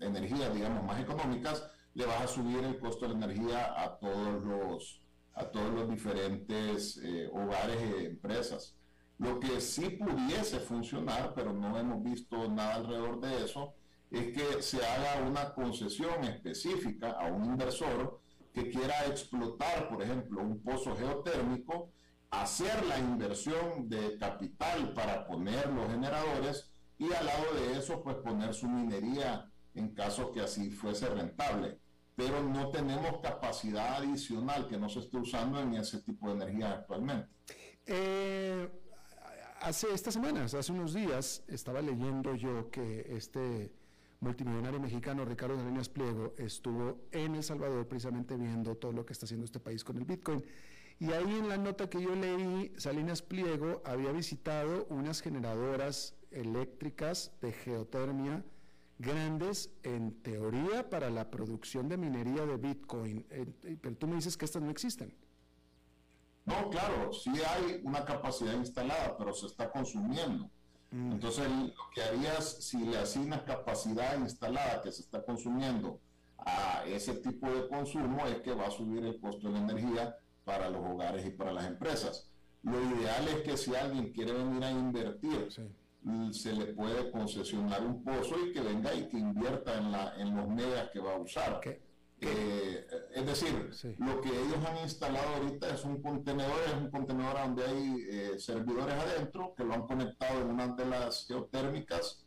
energías, digamos, más económicas, le vas a subir el costo de energía a todos los, a todos los diferentes hogares y empresas. Lo que sí pudiese funcionar, pero no hemos visto nada alrededor de eso, es que se haga una concesión específica a un inversor que quiera explotar, por ejemplo, un pozo geotérmico, hacer la inversión de capital para poner los generadores y al lado de eso, pues poner su minería en caso que así fuese rentable. Pero no tenemos capacidad adicional que no se esté usando en ese tipo de energía actualmente. Eh hace estas semanas, hace unos días, estaba leyendo yo que este multimillonario mexicano Ricardo Salinas Pliego estuvo en El Salvador precisamente viendo todo lo que está haciendo este país con el Bitcoin. Y ahí en la nota que yo leí, Salinas Pliego había visitado unas generadoras eléctricas de geotermia grandes en teoría para la producción de minería de Bitcoin. Pero tú me dices que estas no existen. No, claro, sí hay una capacidad instalada, pero se está consumiendo. Mm. Entonces, lo que harías si le asignas capacidad instalada que se está consumiendo a ese tipo de consumo es que va a subir el costo de la energía para los hogares y para las empresas. Lo ideal es que si alguien quiere venir a invertir, se le puede concesionar un pozo y que venga y que invierta en, la, en los megas que va a usar. Eh, es decir, lo que ellos han instalado ahorita es un contenedor, es un contenedor donde hay eh, servidores adentro que lo han conectado en una de las geotérmicas.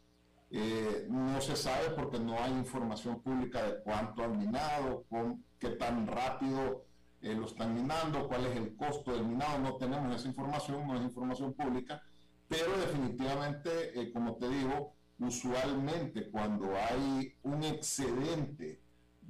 Eh, no se sabe porque no hay información pública de cuánto han minado, con, qué tan rápido lo están minando, cuál es el costo del minado. No tenemos esa información, no es información pública, pero definitivamente, como te digo, usualmente cuando hay un excedente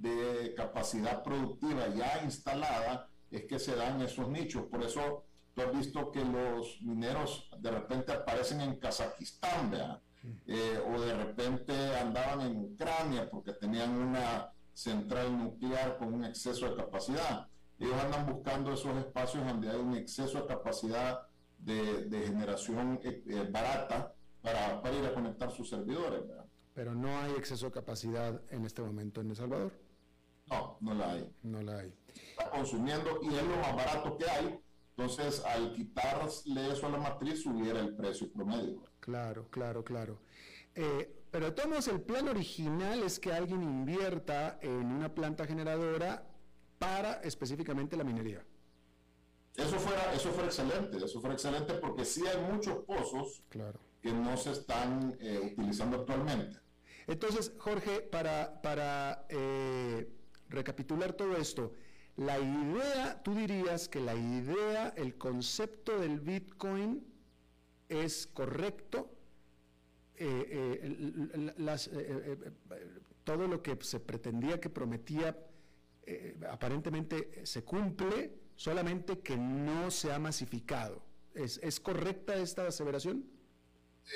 de capacidad productiva ya instalada es que se dan esos nichos. Por eso tú has visto que los mineros de repente aparecen en Kazajistán, eh, o de repente andaban en Ucrania porque tenían una central nuclear con un exceso de capacidad. Ellos andan buscando esos espacios donde hay un exceso de capacidad de, generación eh, eh, barata para, ir a conectar sus servidores. Pero no hay exceso de capacidad en este momento en El Salvador. No, no la hay. No la hay. Está consumiendo y es lo más barato que hay. Entonces, al quitarle eso a la matriz, subiera el precio promedio. Claro, claro, claro. Eh, pero todos el plan original es que alguien invierta en una planta generadora para específicamente la minería. Eso fuera, eso fuera excelente, eso fuera excelente porque sí hay muchos pozos claro. que no se están eh, utilizando actualmente. Entonces, Jorge, para, para eh, recapitular todo esto, la idea, tú dirías que la idea, el concepto del Bitcoin es correcto, eh, eh, todo lo que se pretendía que prometía aparentemente se cumple, solamente que no se ha masificado. ¿Es correcta esta aseveración?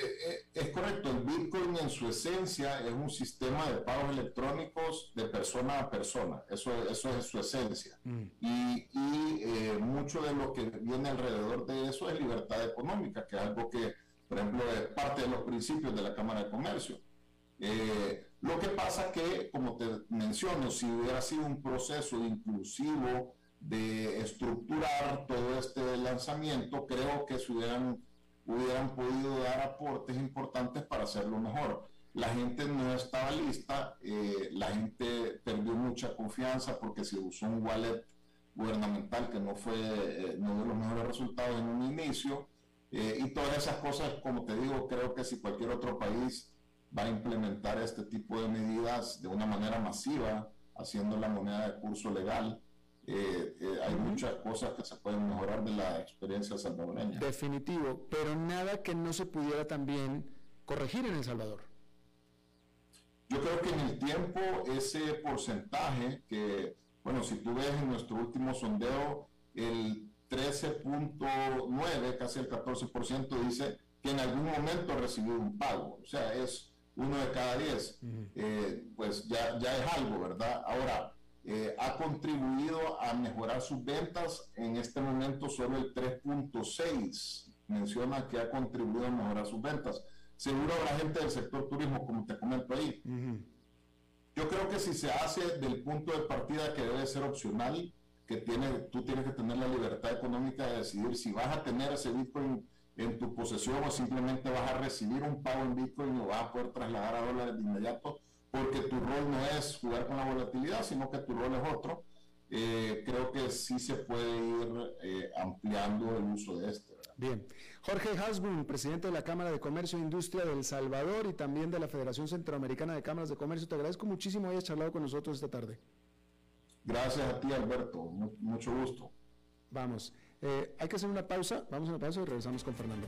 Eh, eh, es correcto, el Bitcoin en su esencia es un sistema de pagos electrónicos de persona a persona, eso, eso es su esencia. Mm. Y, y eh, mucho de lo que viene alrededor de eso es libertad económica, que es algo que por ejemplo, es parte de los principios de la Cámara de Comercio. Eh, lo que pasa que, como te menciono, si hubiera sido un proceso inclusivo de estructurar todo este lanzamiento, creo que se hubieran, hubieran podido dar aportes importantes para hacerlo mejor. La gente no estaba lista, eh, la gente perdió mucha confianza porque se usó un wallet gubernamental que no fue, eh, no dio los mejores resultados en un inicio. Eh, y todas esas cosas, como te digo, creo que si cualquier otro país va a implementar este tipo de medidas de una manera masiva, haciendo la moneda de curso legal, eh, hay muchas cosas que se pueden mejorar de la experiencia salvadoreña. Definitivo, pero nada que no se pudiera también corregir en El Salvador. Yo creo que en el tiempo ese porcentaje que bueno, si tú ves en nuestro último sondeo, el 13.9, casi el 14%, dice que en algún momento recibió un pago. O sea, es uno de cada diez. Eh, pues ya, ya es algo, ¿verdad? Ahora, eh, ha contribuido a mejorar sus ventas. En este momento solo el 3.6 menciona que ha contribuido a mejorar sus ventas. Seguro la gente del sector turismo, como te comento ahí, yo creo que si se hace del punto de partida que debe ser opcional, que tiene, tú tienes que tener la libertad económica de decidir si vas a tener ese Bitcoin en tu posesión o simplemente vas a recibir un pago en Bitcoin o vas a poder trasladar a dólares de inmediato, porque tu rol no es jugar con la volatilidad, sino que tu rol es otro. Eh, creo que sí se puede ir eh, ampliando el uso de este. Bien. Jorge Hasbun, presidente de la Cámara de Comercio e Industria del Salvador y también de la Federación Centroamericana de Cámaras de Comercio, te agradezco muchísimo que hayas charlado con nosotros esta tarde. Gracias a ti, Alberto. Mucho gusto. Vamos. Eh, hay que hacer una pausa. Vamos a una pausa y regresamos con Fernando.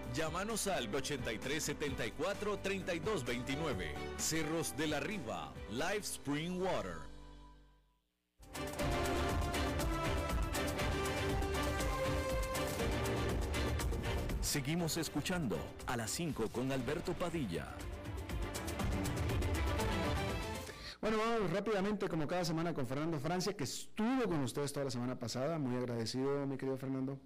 Llámanos al 8374 3229. Cerros de la Riva, Live Spring Water. Seguimos escuchando a las 5 con Alberto Padilla. Bueno, vamos rápidamente, como cada semana, con Fernando Francia, que estuvo con ustedes toda la semana pasada. Muy agradecido, mi querido Fernando.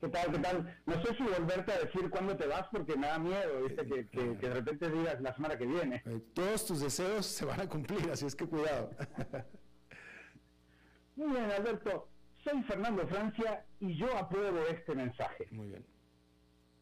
¿Qué tal? ¿Qué tal? No sé si volverte a decir cuándo te vas porque me da miedo, ¿viste? Que, que, de repente digas la semana que viene. Eh, todos tus deseos se van a cumplir, así es que cuidado. Muy bien, Alberto. Soy Fernando Francia y yo apruebo este mensaje. Muy bien.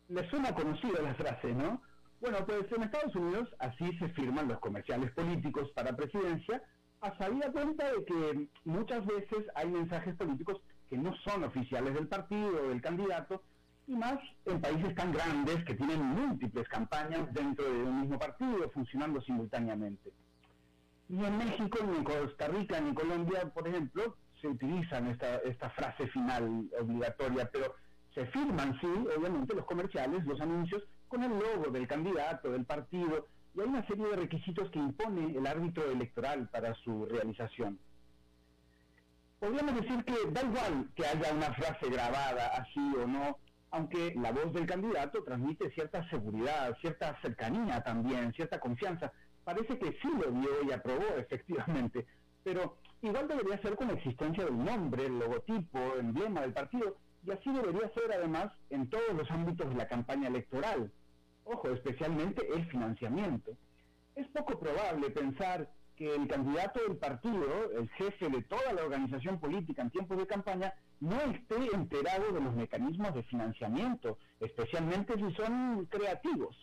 Le suena conocida la frase, ¿no? Bueno, pues en Estados Unidos así se firman los comerciales políticos para presidencia, a sabida cuenta de que muchas veces hay mensajes políticos que no son oficiales del partido o del candidato, y más en países tan grandes que tienen múltiples campañas dentro de un mismo partido funcionando simultáneamente. Ni en México, ni en Costa Rica, ni en Colombia, por ejemplo, se utilizan esta, esta frase final obligatoria, pero se firman, sí, obviamente, los comerciales, los anuncios, con el logo del candidato, del partido, y hay una serie de requisitos que impone el árbitro electoral para su realización. Podríamos decir que da igual que haya una frase grabada así o no, aunque la voz del candidato transmite cierta seguridad, cierta cercanía también, cierta confianza. Parece que sí lo vio y aprobó efectivamente, pero igual debería ser con la existencia del nombre, el logotipo, emblema del partido, y así debería ser además en todos los ámbitos de la campaña electoral. Ojo, especialmente el financiamiento. Es poco probable pensar que el candidato del partido, el jefe de toda la organización política en tiempos de campaña, no esté enterado de los mecanismos de financiamiento, especialmente si son creativos.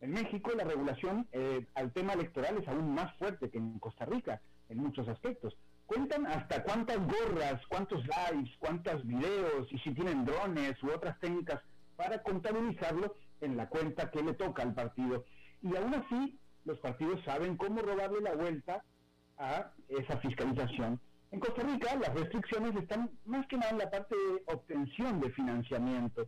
En México la regulación eh, al tema electoral es aún más fuerte que en Costa Rica en muchos aspectos. Cuentan hasta cuántas gorras, cuántos lives, cuántos videos y si tienen drones u otras técnicas para contabilizarlo en la cuenta que le toca al partido. Y aún así, los partidos saben cómo robarle la vuelta a esa fiscalización en Costa Rica las restricciones están más que nada en la parte de obtención de financiamiento,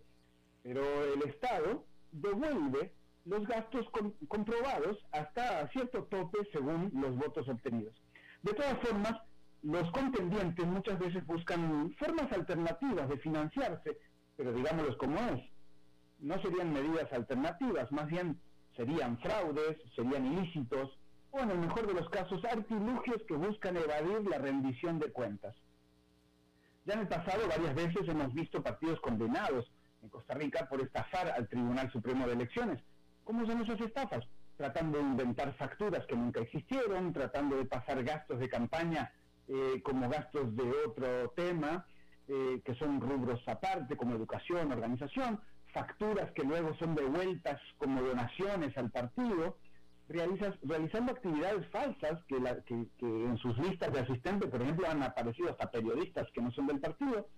pero el Estado devuelve los gastos comprobados hasta cierto tope según los votos obtenidos. De todas formas, los contendientes muchas veces buscan formas alternativas de financiarse, pero digámoslo como es, no serían medidas alternativas, más bien serían fraudes, serían ilícitos, o en el mejor de los casos artilugios que buscan evadir la rendición de cuentas. Ya en el pasado varias veces hemos visto partidos condenados en Costa Rica por estafar al Tribunal Supremo de Elecciones. ¿Cómo son esas estafas? Tratando de inventar facturas que nunca existieron, tratando de pasar gastos de campaña eh, como gastos de otro tema, eh, que son rubros aparte, como educación, organización, facturas que luego son devueltas como donaciones al partido, realizando actividades falsas que, en sus listas de asistentes, por ejemplo, han aparecido hasta periodistas que no son del partido,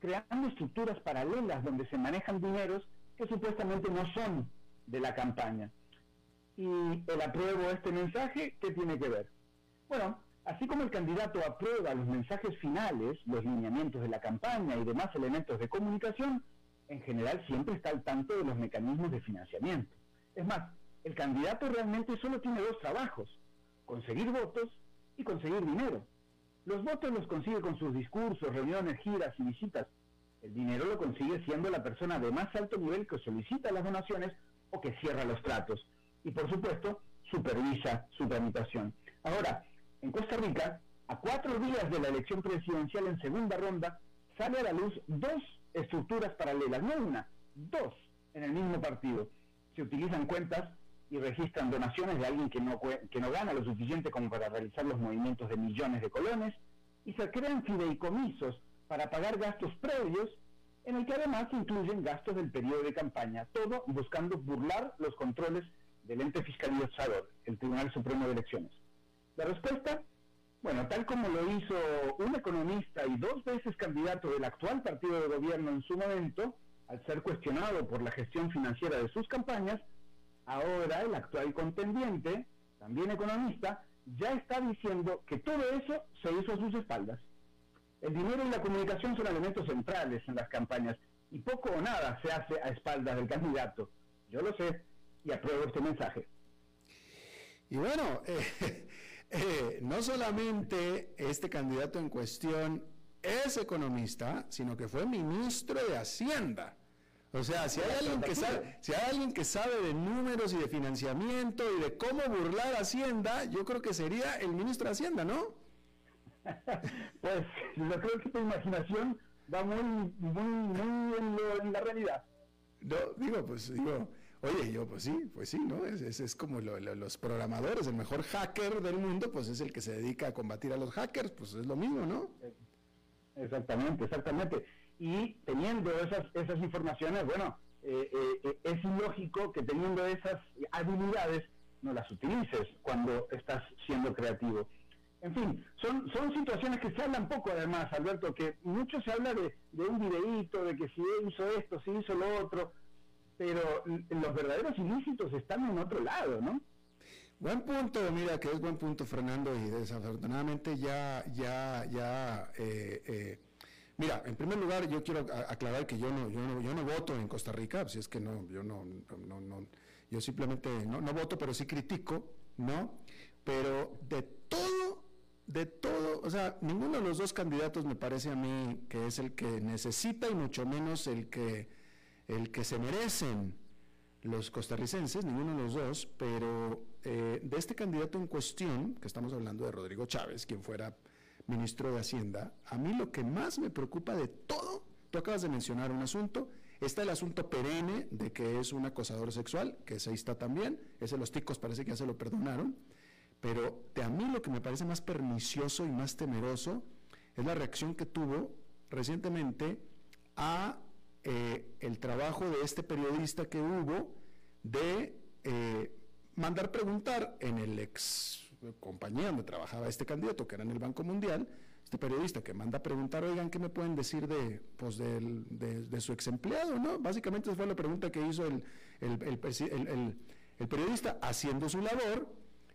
creando estructuras paralelas donde se manejan dineros que supuestamente no son de la campaña. Y el apruebo este mensaje, ¿qué tiene que ver? Bueno, así como el candidato aprueba los mensajes finales, los lineamientos de la campaña y demás elementos de comunicación, en general siempre está al tanto de los mecanismos de financiamiento. Es más, el candidato realmente solo tiene dos trabajos, conseguir votos y conseguir dinero. Los votos los consigue con sus discursos, reuniones, giras y visitas. El dinero lo consigue siendo la persona de más alto nivel que solicita las donaciones o que cierra los tratos. Y por supuesto, supervisa su tramitación. Ahora, en Costa Rica, a cuatro días de la elección presidencial en segunda ronda, sale a la luz dos estructuras paralelas, no una, dos en el mismo partido. Se utilizan cuentas y registran donaciones de alguien que no, que no gana lo suficiente como para realizar los movimientos de millones de colones, y se crean fideicomisos para pagar gastos previos, en el que además incluyen gastos del periodo de campaña, todo buscando burlar los controles del ente fiscalizador, el Tribunal Supremo de Elecciones. La respuesta, bueno, tal como lo hizo un economista y dos veces candidato del actual partido de gobierno en su momento, al ser cuestionado por la gestión financiera de sus campañas, ahora el actual contendiente, también economista, ya está diciendo que todo eso se hizo a sus espaldas. El dinero y la comunicación son elementos centrales en las campañas y poco o nada se hace a espaldas del candidato. Yo lo sé y apruebo este mensaje. Y bueno, eh, no solamente este candidato en cuestión es economista, sino que fue ministro de Hacienda. O sea, si hay alguien que sabe, si hay alguien que sabe de números y de financiamiento y de cómo burlar Hacienda, yo creo que sería el ministro de Hacienda, ¿no? pues yo creo que tu imaginación va muy, muy, muy en, la realidad. No, digo, pues digo, oye, yo pues sí, pues sí, ¿no? Es, es, como los programadores, el mejor hacker del mundo, pues es el que se dedica a combatir a los hackers, pues es lo mismo, ¿no? Exactamente, exactamente y teniendo esas, esas informaciones, bueno, eh, eh, es ilógico que teniendo esas habilidades no las utilices cuando estás siendo creativo. En fin, son, son situaciones que se hablan poco además, Alberto, que mucho se habla de, de un videíto, de que si hizo esto, si hizo lo otro, pero los verdaderos ilícitos están en otro lado, ¿no? Buen punto, mira, que es buen punto, Fernando, y desafortunadamente ya, ya, ya, eh, eh, mira, en primer lugar yo quiero aclarar que yo no, yo no, yo no voto en Costa Rica, si es que no, yo no, no, no, yo simplemente no, no voto, pero sí critico, ¿no? Pero de todo, de todo, o sea, ninguno de los dos candidatos me parece a mí que es el que necesita y mucho menos el que, el que se merecen los costarricenses, ninguno de los dos, pero eh, de este candidato en cuestión, que estamos hablando de Rodrigo Chávez, quien fuera ministro de Hacienda, a mí lo que más me preocupa de todo, tú acabas de mencionar un asunto, está el asunto perenne de que es un acosador sexual, que ahí está también, ese los ticos parece que ya se lo perdonaron, pero de a mí lo que me parece más pernicioso y más temeroso es la reacción que tuvo recientemente a eh, el trabajo de este periodista que hubo de eh, mandar preguntar en el ex compañía donde trabajaba este candidato, que era en el Banco Mundial, este periodista que manda a preguntar, oigan, ¿qué me pueden decir de, pues, de, su ex empleado? ¿no? Básicamente fue la pregunta que hizo el, el periodista haciendo su labor,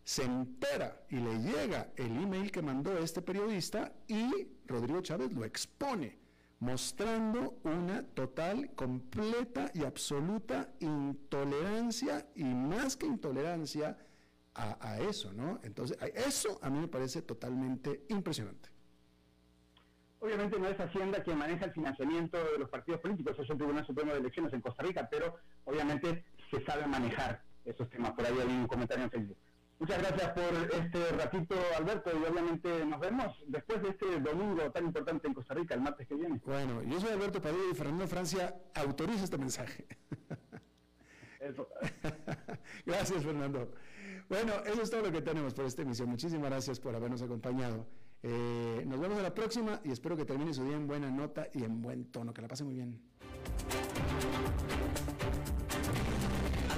se entera y le llega el email que mandó este periodista y Rodrigo Chávez lo expone mostrando una total, completa y absoluta intolerancia y más que intolerancia a, eso, ¿no? Entonces, eso a mí me parece totalmente impresionante. Obviamente no es Hacienda quien maneja el financiamiento de los partidos políticos, es el Tribunal Supremo de Elecciones en Costa Rica, pero obviamente se sabe manejar esos temas. Por ahí hay un comentario en Facebook. Muchas gracias por este ratito, Alberto, y obviamente nos vemos después de este domingo tan importante en Costa Rica, el martes que viene. Bueno, yo soy Alberto Padilla y Fernando Francia autoriza este mensaje. gracias, Fernando. Bueno, eso es todo lo que tenemos por esta emisión. Muchísimas gracias por habernos acompañado. Eh, nos vemos en la próxima y espero que termine su día en buena nota y en buen tono. Que la pase muy bien.